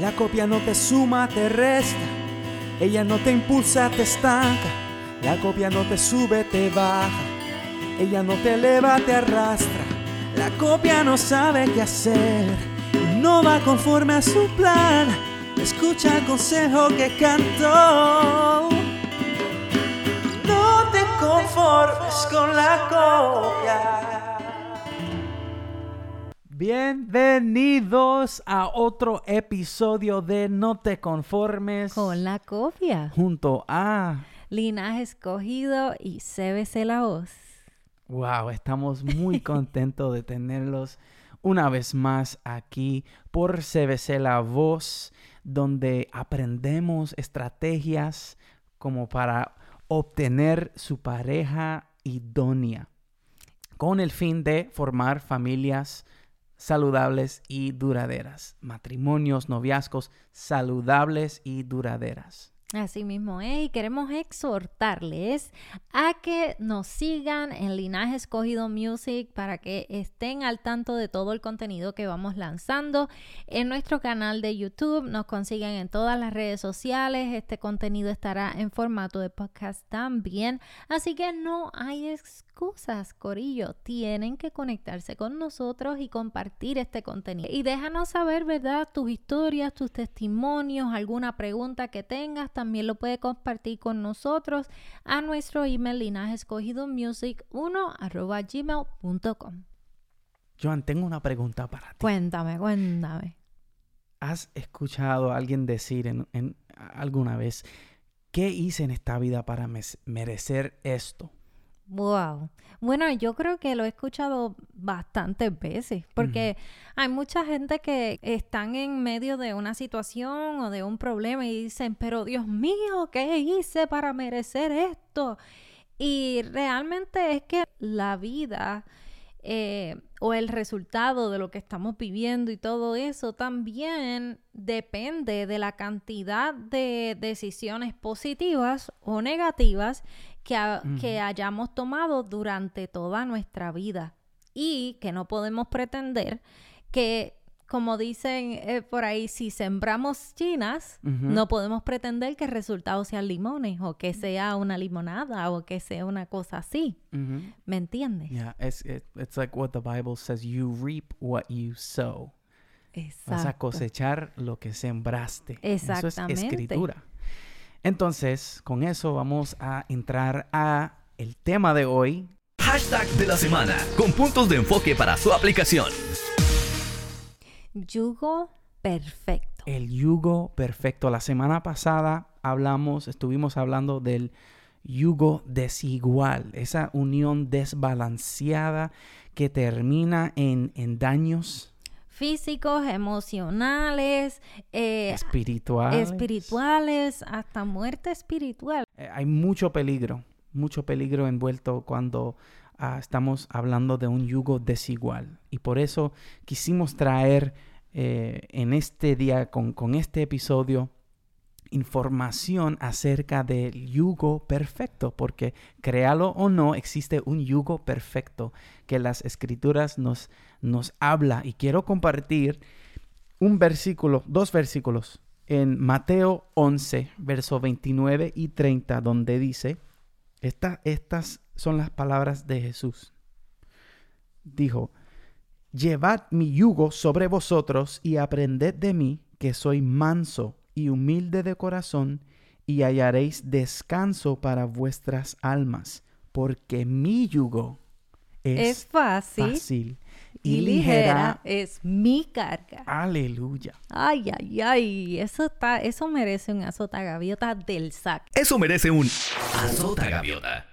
La copia no te suma, te resta. Ella no te impulsa, te estanca. La copia no te sube, te baja. Ella no te eleva, te arrastra. La copia no sabe qué hacer. No va conforme a su plan. Escucha el consejo que cantó. No te conformes con la copia. Bienvenidos a otro episodio de No te conformes Con la copia. junto a Linaje escogido y CBC la voz. Wow, estamos muy contentos de tenerlos una vez más aquí por CBC La Voz, donde aprendemos estrategias como para obtener su pareja idónea, con el fin de formar familias saludables y duraderas, matrimonios, noviazgos saludables y duraderas. Así mismo es, y queremos exhortarles a que nos sigan en Linaje Escogido Music para que estén al tanto de todo el contenido que vamos lanzando en nuestro canal de YouTube. Nos consiguen en todas las redes sociales. Este contenido estará en formato de podcast también. Así que no hay excusas, Corillo. Tienen que conectarse con nosotros y compartir este contenido. Y déjanos saber, ¿verdad? Tus historias, tus testimonios, alguna pregunta que tengas también lo puede compartir con nosotros a nuestro email linajescogidomusic1 arroba gmail.com. Joan, tengo una pregunta para ti. Cuéntame, cuéntame. ¿Has escuchado a alguien decir en, en- alguna vez, ¿qué hice en esta vida para merecer esto? Wow. Bueno, yo creo que lo he escuchado bastantes veces, porque hay mucha gente que están en medio de una situación o de un problema y dicen, pero Dios mío, ¿qué hice para merecer esto? Y realmente es que la vida eh, o el resultado de lo que estamos viviendo y todo eso también depende de la cantidad de decisiones positivas o negativas que, ha- que hayamos tomado durante toda nuestra vida y que no podemos pretender que, como dicen eh, por ahí, si sembramos chinas, no podemos pretender que el resultado sean limones o que sea una limonada o que sea una cosa así. Ujú. ¿Me entiendes? Yeah, it's, it- it's like what the Bible says, you reap what you sow. Vas a cosechar lo que sembraste. Eso es Exactamente. escritura. Entonces, con eso vamos a entrar a el tema de hoy. Hashtag de la semana con puntos de enfoque para su aplicación. Yugo perfecto. El yugo perfecto. La semana pasada hablamos, estuvimos hablando del yugo desigual, esa unión desbalanceada que termina en, en daños Físicos, emocionales, eh, espirituales. espirituales, hasta muerte espiritual. Eh, hay mucho peligro, mucho peligro envuelto cuando ah, estamos hablando de un yugo desigual. Y por eso quisimos traer eh, en este día, con, con este episodio, información acerca del yugo perfecto, porque créalo o no, existe un yugo perfecto que las escrituras nos, nos habla. Y quiero compartir un versículo, dos versículos en Mateo 11, verso 29 y 30, donde dice, "Esta- estas son las palabras de Jesús. Dijo, llevad mi yugo sobre vosotros y aprended de mí, que soy manso y humilde de corazón, y hallaréis descanso para vuestras almas, porque mi yugo es, Es, fácil, fácil y ligera es mi carga. Aleluya. Ay, ay, ay, eso está, eso merece un azota gaviota del sac. Eso merece un azota gaviota.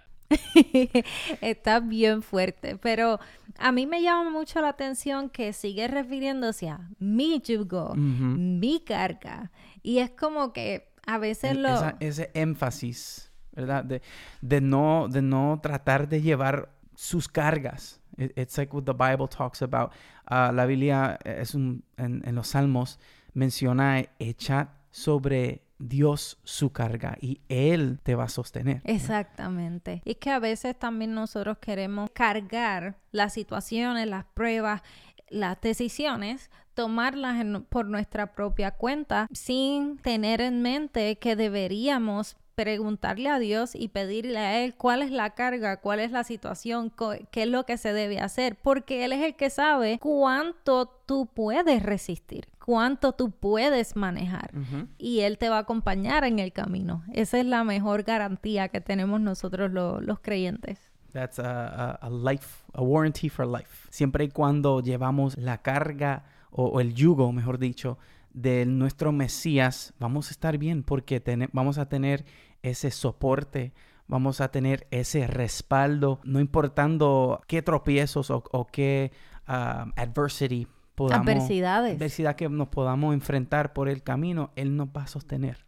Está bien fuerte, pero a mí me llama mucho la atención que sigue refiriéndose a mi yugo, mi carga. Y es como que a veces lo... esa- ese énfasis, ¿verdad? De, de no, de no tratar de llevar sus cargas. It- it's like what the Bible talks about. Ah, la Biblia eh, es un, en, en los Salmos menciona echar sobre Dios su carga y Él te va a sostener. Exactamente. Y es que a veces también nosotros queremos cargar las situaciones, las pruebas las decisiones, tomarlas por nuestra propia cuenta sin tener en mente que deberíamos preguntarle a Dios y pedirle a Él cuál es la carga, cuál es la situación, qué es lo que se debe hacer, porque Él es el que sabe cuánto tú puedes resistir, cuánto tú puedes manejar y Él te va a acompañar en el camino. Esa es la mejor garantía que tenemos nosotros los creyentes. That's a, life, a warranty for life. Siempre y cuando llevamos la carga o el yugo, mejor dicho, de nuestro Mesías, vamos a estar bien porque vamos a tener ese soporte, vamos a tener ese respaldo, no importando qué tropiezos o, qué uh, adversity podamos, adversidades. adversidad que nos podamos enfrentar por el camino, Él nos va a sostener.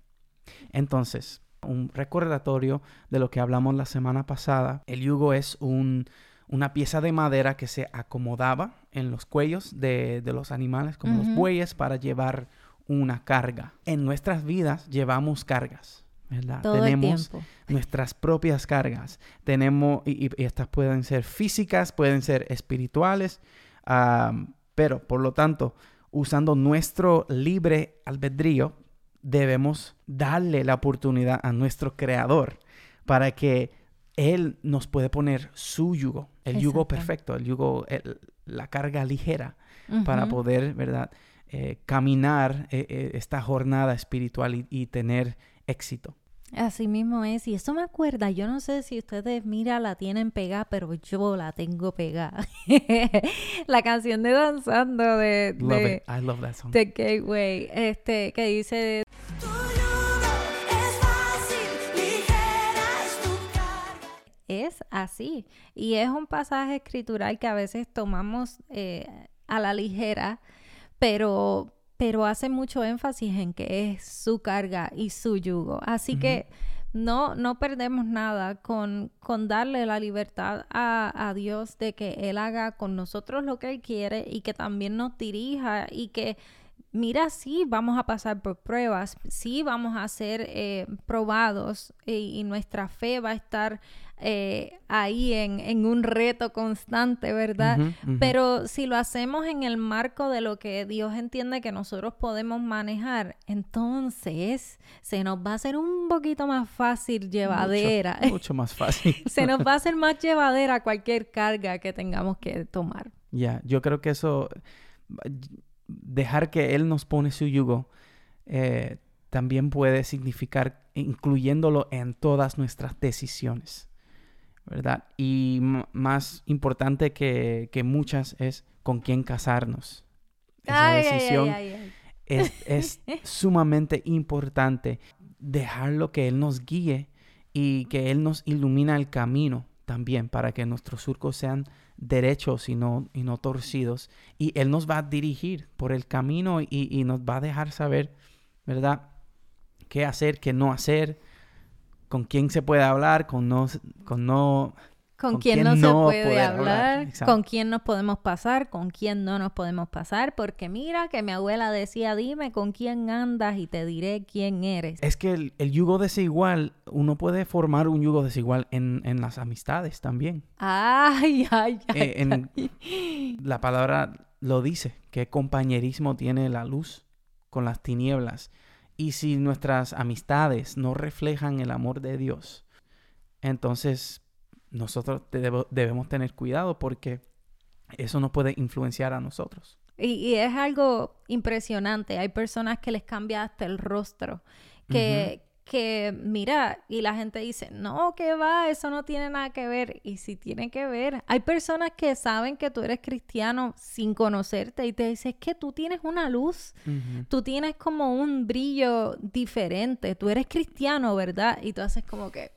Entonces, un recordatorio de lo que hablamos la semana pasada. El yugo es un, una pieza de madera que se acomodaba en los cuellos de, los animales, como los bueyes, para llevar una carga. En nuestras vidas llevamos cargas. ¿verdad? Tenemos nuestras propias cargas. Tenemos, y, estas pueden ser físicas, pueden ser espirituales, pero por lo tanto, usando nuestro libre albedrío, debemos darle la oportunidad a nuestro creador para que él nos puede poner su yugo, el yugo perfecto, el yugo, la carga ligera, para poder, ¿verdad? Eh, caminar eh, eh, esta jornada espiritual y, tener éxito. Así mismo es, y eso me acuerda, yo no sé si ustedes, mira, la tienen pegada, pero yo la tengo pegada. la canción de Danzando de, de, I love that song. The Gateway, este, que dice... Es así, y es un pasaje escritural que a veces tomamos a la ligera, pero, pero hace mucho énfasis en que es su carga y su yugo. Así que no, no perdemos nada con, con darle la libertad a, a, Dios de que Él haga con nosotros lo que Él quiere y que también nos dirija y que mira, sí, vamos a pasar por pruebas, sí, vamos a ser eh, probados y, nuestra fe va a estar eh, ahí en, un reto constante, ¿verdad? Pero si lo hacemos en el marco de lo que Dios entiende que nosotros podemos manejar, entonces se nos va a hacer un poquito más fácil llevadera. Mucho, más fácil. se nos va a hacer más llevadera cualquier carga que tengamos que tomar. Ya, yo creo que eso dejar que Él nos pone su yugo eh, también puede significar incluyéndolo en todas nuestras decisiones, ¿verdad? Y más importante que, muchas es con quién casarnos. Esa decisión es, es sumamente importante dejarlo que Él nos guíe y que Él nos ilumina el camino también para que nuestros surcos sean derechos y no, y no torcidos. Y Él nos va a dirigir por el camino y, nos va a dejar saber, ¿verdad? Qué hacer, qué no hacer, con quién se puede hablar, con no, con no con, quién, no se puede hablar, con quién nos podemos pasar, con quién no nos podemos pasar, porque mira que mi abuela decía, dime con quién andas y te diré quién eres. Es que el, yugo desigual, uno puede formar un yugo desigual en, en las amistades también. Ay, ay, eh, ay, La palabra lo dice, que compañerismo tiene la luz con las tinieblas. Y si nuestras amistades no reflejan el amor de Dios, entonces nosotros debemos tener cuidado porque eso nos puede influenciar a nosotros. Y, es algo impresionante. Hay personas que les cambia hasta el rostro, que, que mira, y la gente dice, no, que va, eso no tiene nada que ver. Y si tiene que ver, hay personas que saben que tú eres cristiano sin conocerte y te dicen, es que tú tienes una luz, tú tienes como un brillo diferente, tú eres cristiano, ¿verdad? Y tú haces como que,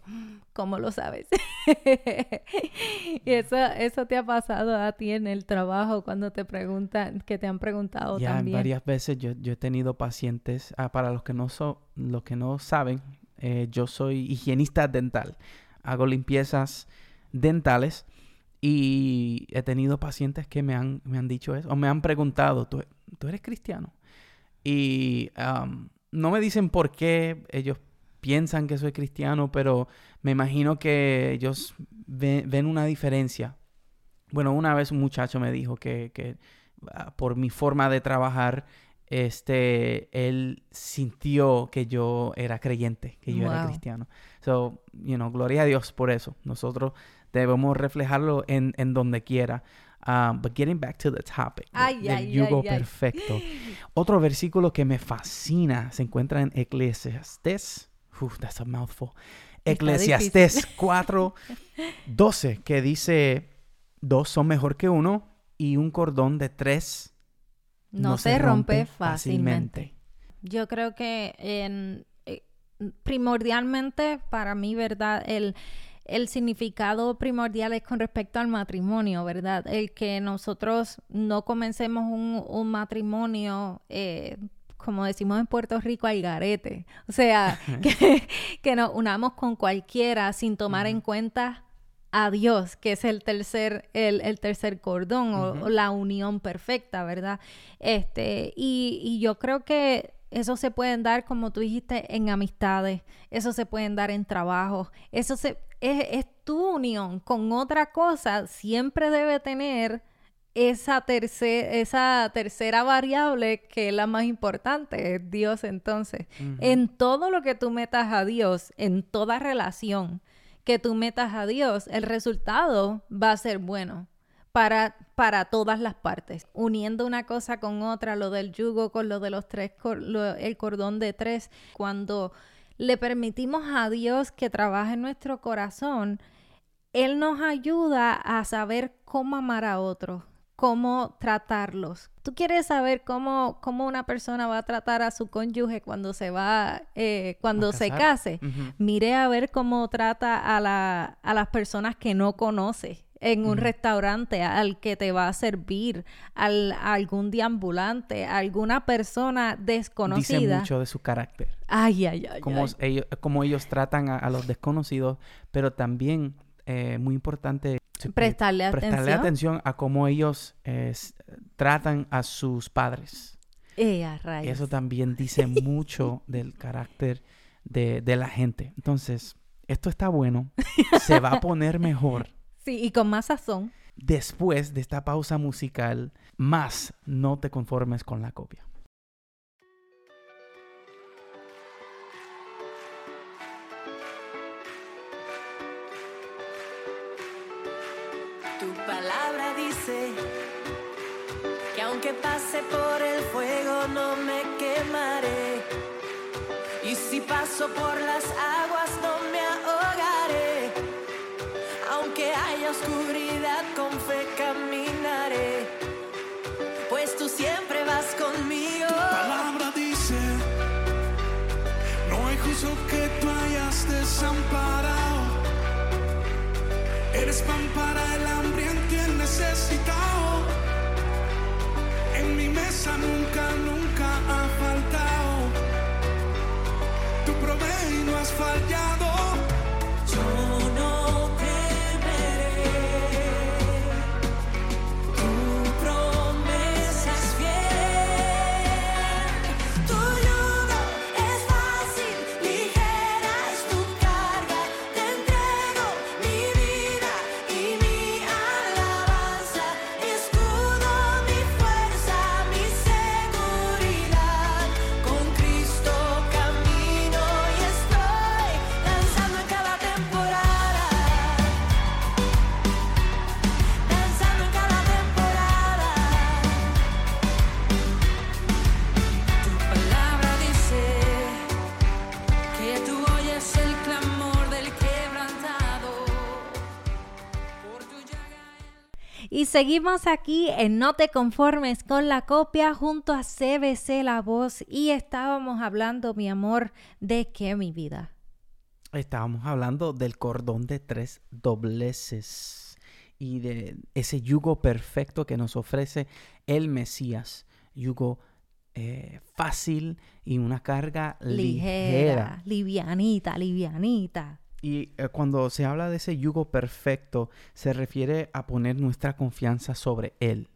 ¿cómo lo sabes? y eso, eso te ha pasado a ti en el trabajo cuando te preguntan, que te han preguntado ya, también. varias veces yo, he tenido pacientes, ah, para los que no, son los que no saben, eh, yo soy higienista dental. Hago limpiezas dentales y he tenido pacientes que me han, me han dicho eso o me han preguntado, ¿tú, eres cristiano? Y no me dicen por qué ellos piensan que soy cristiano, pero me imagino que ellos ven, una diferencia. Bueno, una vez un muchacho me dijo que, ah, por mi forma de trabajar, este, él sintió que yo era creyente, que yo era Wow. cristiano. So, you know, gloria a Dios por eso. Nosotros debemos reflejarlo en, en donde quiera. Um, but getting back to the topic Ay, del ay, yugo ay, perfecto. Otro versículo que me fascina se encuentra en Eclesiastés. Uf, that's a mouthful. Eclesiastés 4, 12, que dice, dos son mejor que uno y un cordón de tres No, se, rompe fácilmente. Yo creo que en, eh, primordialmente para mí, ¿verdad? El, el significado primordial es con respecto al matrimonio, ¿verdad? El que nosotros no comencemos un, un matrimonio, eh, como decimos en Puerto Rico, al garete. O sea, que, que nos unamos con cualquiera sin tomar en cuenta a Dios, que es el tercer, el, el tercer cordón o- o la unión perfecta, ¿verdad? Este, y, y yo creo que eso se pueden dar, como tú dijiste, en amistades, eso se pueden dar en trabajo, eso se, es, es tu unión con otra cosa, siempre debe tener esa, tercer, esa tercera variable que es la más importante, es Dios entonces. En todo lo que tú metas a Dios, en toda relación que tú metas a Dios, el resultado va a ser bueno para, para todas las partes. Uniendo una cosa con otra, lo del yugo con lo de los tres, cor- lo- el cordón de tres, cuando le permitimos a Dios que trabaje en nuestro corazón, Él nos ayuda a saber cómo amar a otros, cómo tratarlos. ¿Tú quieres saber cómo, cómo una persona va a tratar a su cónyuge cuando se va, eh, cuando se case? Ujú. Mire a ver cómo trata a, la, a las personas que no conoce en un restaurante, al que te va a servir, al, a algún deambulante, a alguna persona Dice desconocida. mucho de su carácter. Ay, ay, ay. Cómo, ay. ellos, cómo ellos tratan a, a los desconocidos, pero también, eh, muy importante, Prestarle prestarle atención. atención a cómo ellos eh, tratan a sus padres. Eh, a. Eso también dice mucho del carácter de, de la gente. Entonces, esto está bueno. Se va a poner mejor Sí, y con más sazón. después de esta pausa musical. Más no te conformes con la copia. Por las aguas no me ahogaré. Aunque haya oscuridad con fe caminaré. Pues tú siempre vas conmigo. palabra dice, no hay justo que tú hayas desamparado. Eres pan para el hambriento y necesitado. En mi mesa nunca, nunca provees y seguimos aquí en No te conformes con la copia junto a CBC La Voz y estábamos hablando, mi amor, de qué mi vida. Estábamos hablando del cordón de tres dobleces y de ese yugo perfecto que nos ofrece el Mesías. Yugo eh, fácil y una carga ligera. Ligera, livianita, livianita. Y eh, cuando se habla de ese yugo perfecto, se refiere a poner nuestra confianza sobre Él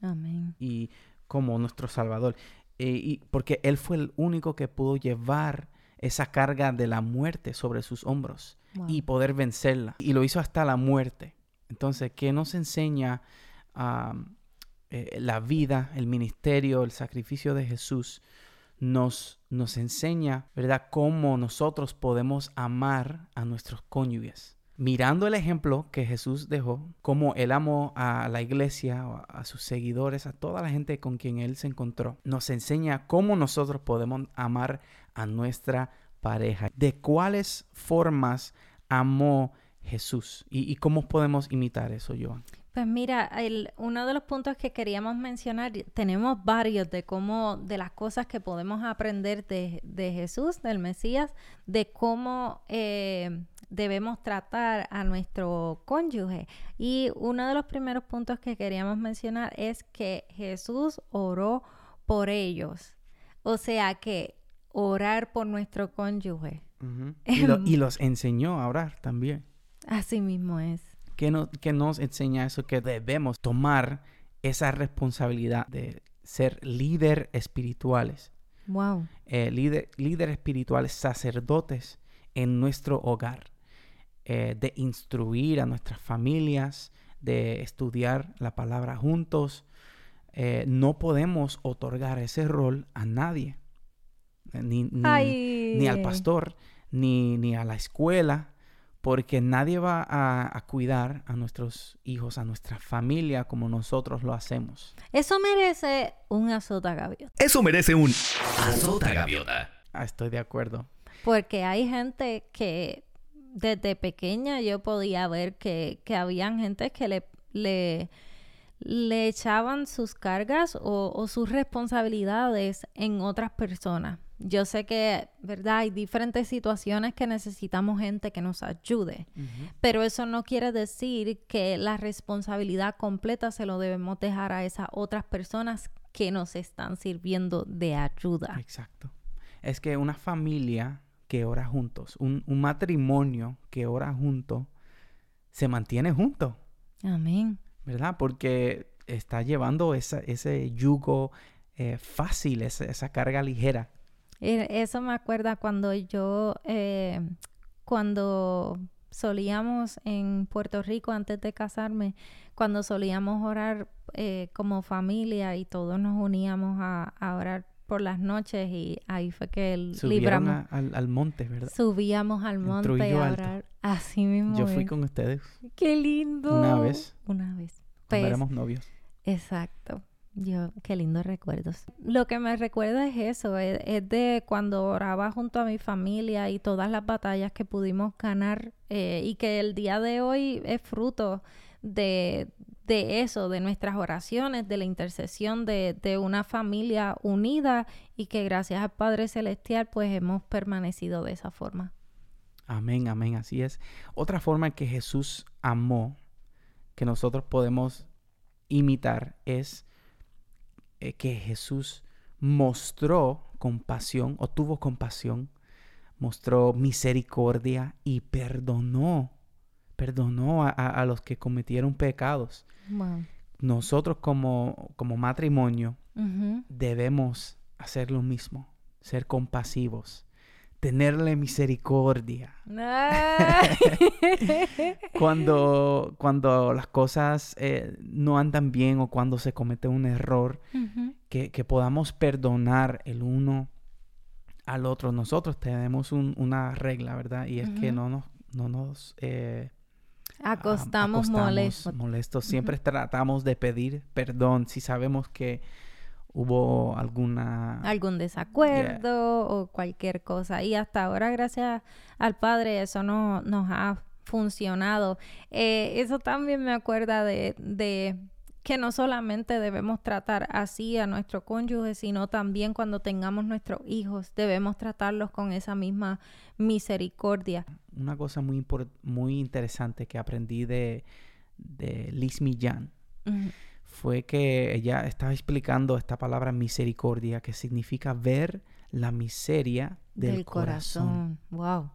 Amén. y como nuestro Salvador. Eh, y porque Él fue el único que pudo llevar esa carga de la muerte sobre sus hombros Wow. y poder vencerla. Y lo hizo hasta la muerte. Entonces, ¿qué nos enseña um, eh, la vida, el ministerio, el sacrificio de Jesús nos, nos enseña, ¿verdad?, cómo nosotros podemos amar a nuestros cónyuges. Mirando el ejemplo que Jesús dejó, cómo él amó a la iglesia, a, sus seguidores, a toda la gente con quien él se encontró, nos enseña cómo nosotros podemos amar a nuestra pareja, de cuáles formas amó Jesús y, y cómo podemos imitar eso, Joan. Pues mira, el- uno de los puntos que queríamos mencionar, tenemos varios de cómo, de las cosas que podemos aprender de, de Jesús, del Mesías, de cómo eh, debemos tratar a nuestro cónyuge. Y uno de los primeros puntos que queríamos mencionar es que Jesús oró por ellos. O sea que orar por nuestro cónyuge. y, lo- y los enseñó a orar también. Así mismo es. Que, no- que nos enseña eso, que debemos tomar esa responsabilidad de ser líder espirituales, Wow. eh, líder, líder espirituales, sacerdotes en nuestro hogar, eh, de instruir a nuestras familias, de estudiar la palabra juntos. Eh, no podemos otorgar ese rol a nadie, eh, ni, ni- ni al pastor, ni, ni a la escuela, porque nadie va a, a cuidar a nuestros hijos, a nuestra familia como nosotros lo hacemos. Eso merece un azota gaviota. Eso merece un Azota Gaviota. Ah, estoy de acuerdo. Porque hay gente que desde pequeña yo podía ver que, que habían gente que le, le, le echaban sus cargas o, o sus responsabilidades en otras personas. Yo sé que, ¿verdad? Hay diferentes situaciones que necesitamos gente que nos ayude, pero eso no quiere decir que la responsabilidad completa se lo debemos dejar a esas otras personas que nos están sirviendo de ayuda. Exacto. Es que una familia que ora juntos, un, un matrimonio que ora junto, se mantiene junto, Amén. ¿verdad? Porque está llevando esa- ese yugo eh, fácil, esa, esa carga ligera. E- Eso me acuerda cuando yo, eh, cuando solíamos en Puerto Rico antes de casarme, cuando solíamos orar eh, como familia y todos nos uníamos a, a orar por las noches y ahí fue que el Subieron libramos, a- al, al monte, ¿verdad? subíamos al monte Trujillo a Alto. orar. Así mismo. Yo fui con ustedes ¡Qué lindo! una vez, Una vez. cuando Pues, éramos novios. Exacto. Yo, qué lindos recuerdos. Lo que me recuerda es eso, es, es de cuando oraba junto a mi familia y todas las batallas que pudimos ganar eh, y que el día de hoy es fruto de, de eso, de nuestras oraciones, de la intercesión de, de una familia unida y que gracias al Padre Celestial pues hemos permanecido de esa forma. Amén, amén, así es. Otra forma en que Jesús amó, que nosotros podemos imitar, es eh, que Jesús mostró compasión o tuvo compasión, mostró misericordia y perdonó, perdonó a, a- a los que cometieron pecados. Wow. Nosotros como, como matrimonio debemos hacer lo mismo, ser compasivos, tenerle misericordia. Cuando, cuando las cosas eh, no andan bien o cuando se comete un error, que, que podamos perdonar el uno al otro. Nosotros tenemos un- una regla, ¿verdad? Y es que no nos, no nos eh, Acostamos, am- molestos. molestos. Siempre tratamos de pedir perdón si sabemos que hubo alguna... algún desacuerdo o cualquier cosa. Y hasta ahora, gracias al Padre, eso no, nos ha funcionado. Eh, eso también me acuerda de, de que no solamente debemos tratar así a nuestro cónyuge, sino también cuando tengamos nuestros hijos, debemos tratarlos con esa misma misericordia. una cosa muy, muy interesante que aprendí de, de Liz Millán. Fue que ella estaba explicando esta palabra misericordia, que significa ver la miseria del, corazón. Wow.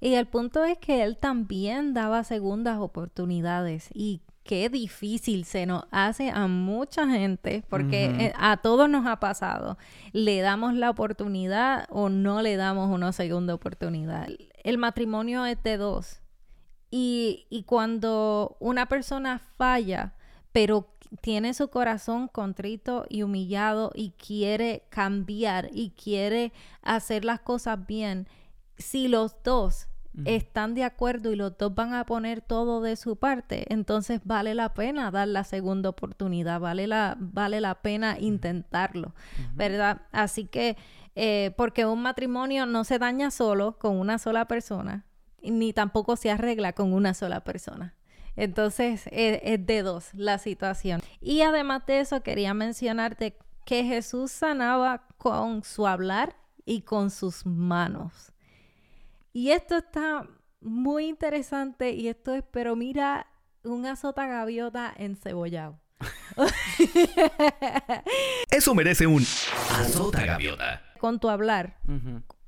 Y el punto es que él también daba segundas oportunidades y qué difícil se nos hace a mucha gente porque eh, a todos nos ha pasado. Le damos la oportunidad o no le damos una segunda oportunidad. El matrimonio es de dos. Y, y cuando una persona falla, pero tiene su corazón contrito y humillado y quiere cambiar y quiere hacer las cosas bien, si los dos están de acuerdo y los dos van a poner todo de su parte, entonces vale la pena dar la segunda oportunidad, vale la, vale la pena intentarlo, ¿verdad? Así que, eh, porque un matrimonio no se daña solo con una sola persona, ni tampoco se arregla con una sola persona. Entonces, es, es de dos la situación. Y además de eso, quería mencionarte que Jesús sanaba con su hablar y con sus manos. Y esto está muy interesante y esto es, pero mira, un azota gaviota encebollado. Eso merece un azota gaviota. Con tu hablar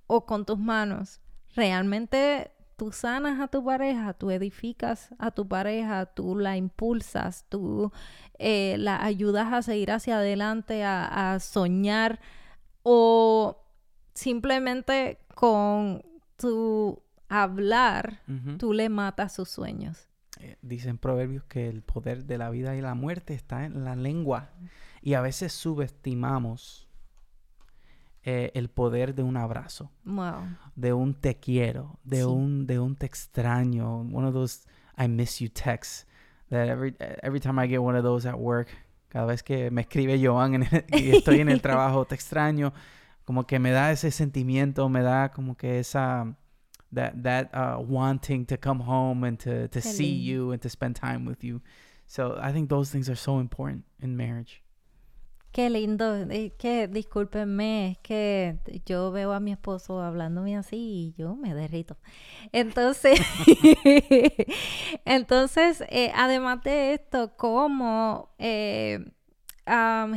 o con tus manos, realmente tú sanas a tu pareja, tú edificas a tu pareja, tú la impulsas, tú eh, la ayudas a seguir hacia adelante, a, a soñar o simplemente con tu hablar, tú le matas sus sueños. Eh, Dicen proverbios que el poder de la vida y la muerte está en la lengua. Y a veces subestimamos eh, el poder de un abrazo, Wow. de un te quiero, de Sí. un de un te extraño, one of those I miss you texts. That every every time I get one of those at work, cada vez que me escribe Joan en el- y estoy en el trabajo, te extraño, como que me da ese sentimiento, me da como que esa that that uh, wanting to come home and to to see you and to spend time with you. So I think those things are so important in marriage. Qué lindo, es que discúlpenme, es que yo veo a mi esposo hablándome así y yo me derrito. Entonces, entonces, eh, además de esto, cómo eh,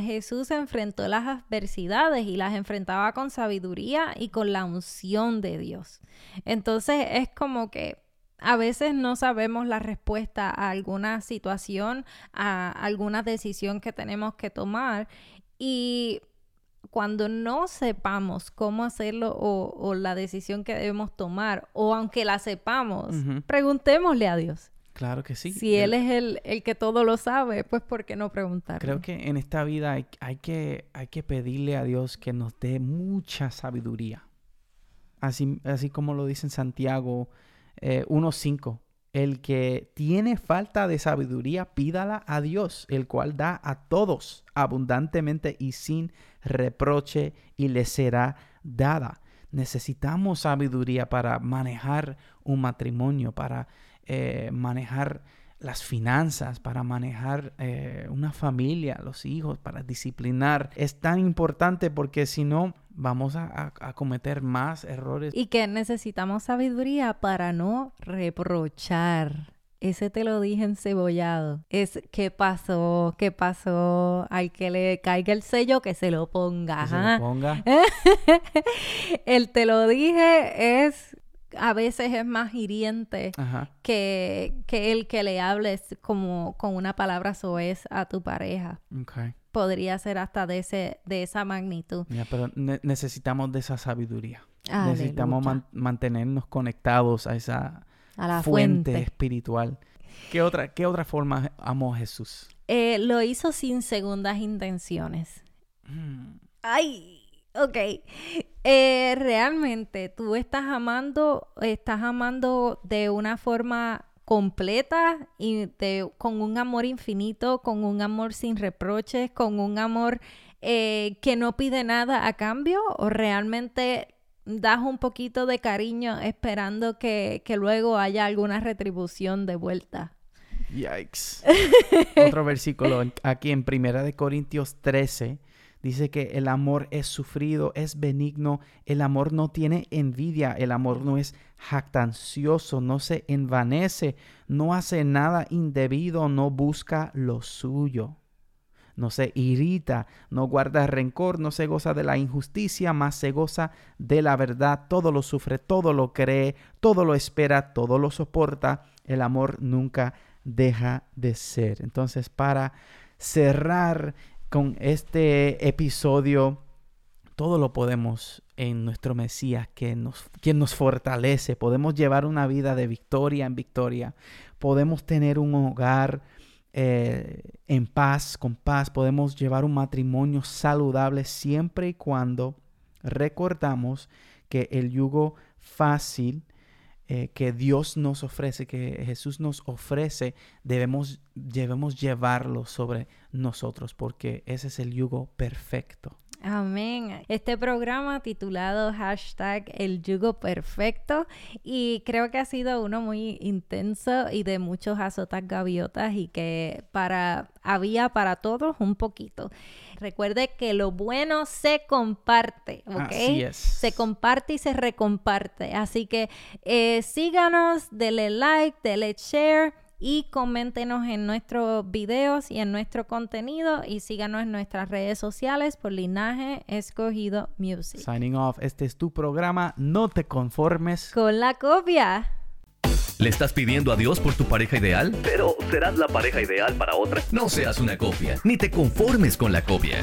Jesús enfrentó las adversidades y las enfrentaba con sabiduría y con la unción de Dios. Entonces, es como que a veces no sabemos la respuesta a alguna situación, a alguna decisión que tenemos que tomar y cuando no sepamos cómo hacerlo o, o la decisión que debemos tomar, o aunque la sepamos, preguntémosle a Dios. Claro que sí. si Él es el, el que todo lo sabe, pues ¿por qué no preguntarle? Creo que en esta vida hay, hay que, hay que pedirle a Dios que nos dé mucha sabiduría. Así, así como lo dice en Santiago eh, 1.5. El que tiene falta de sabiduría, pídala a Dios, el cual da a todos abundantemente y sin reproche y le será dada. Necesitamos sabiduría para manejar un matrimonio, para eh, manejar las finanzas, para manejar eh, una familia, los hijos, para disciplinar. Es tan importante porque si no, vamos a, a- a cometer más errores. Y que necesitamos sabiduría para no reprochar. Ese te lo dije encebollado. Es qué pasó, qué pasó. Al que le caiga el sello, que se lo ponga. Que se lo ponga. el te lo dije es a veces es más hiriente que, que el que le hables como con una palabra soez a tu pareja. Okay. Podría ser hasta de ese, de esa magnitud. Pero ne- necesitamos de esa sabiduría. Necesitamos man- mantenernos conectados a esa a la fuente, fuente. espiritual. ¿Qué otra, ¿Qué otra forma amó Jesús? Eh, lo hizo sin segundas intenciones. Mm, Ay, ok. Eh, realmente tú estás amando, estás amando de una forma completa y de- con un amor infinito, con un amor sin reproches, con un amor eh, que no pide nada a cambio o realmente das un poquito de cariño esperando que, que luego haya alguna retribución de vuelta. Yikes. Otro versículo aquí en Primera de Corintios 13 dice que el amor es sufrido, es benigno, el amor no tiene envidia, el amor no es jactancioso, no se envanece, no hace nada indebido, no busca lo suyo. No se irrita, no guarda rencor, no se goza de la injusticia, más se goza de la verdad. Todo lo sufre, todo lo cree, todo lo espera, todo lo soporta. El amor nunca deja de ser. Entonces, para cerrar con este episodio, todo lo podemos en nuestro Mesías, que nos, quien nos fortalece. Podemos llevar una vida de victoria en victoria. Podemos tener un hogar eh, en paz, con paz, podemos llevar un matrimonio saludable siempre y cuando recordamos que el yugo fácil eh, que Dios nos ofrece, que Jesús nos ofrece, debemos, debemos llevarlo sobre nosotros porque ese es el yugo perfecto. Amén. Este programa titulado hashtag El Yugo Perfecto y creo que ha sido uno muy intenso y de muchos azotas gaviotas y que para había para todos un poquito. Recuerde que lo bueno se comparte, ¿ok? Así es. Se comparte y se recomparte. Así que eh, síganos, dele like, dele share y coméntenos en nuestros videos y en nuestro contenido y síganos en nuestras redes sociales por Linaje Escogido Music. Signing off, este es tu programa, no te conformes. Con la copia. ¿Le estás pidiendo a Dios por tu pareja ideal? Pero serás la pareja ideal para otra. No seas una copia, ni te conformes con la copia.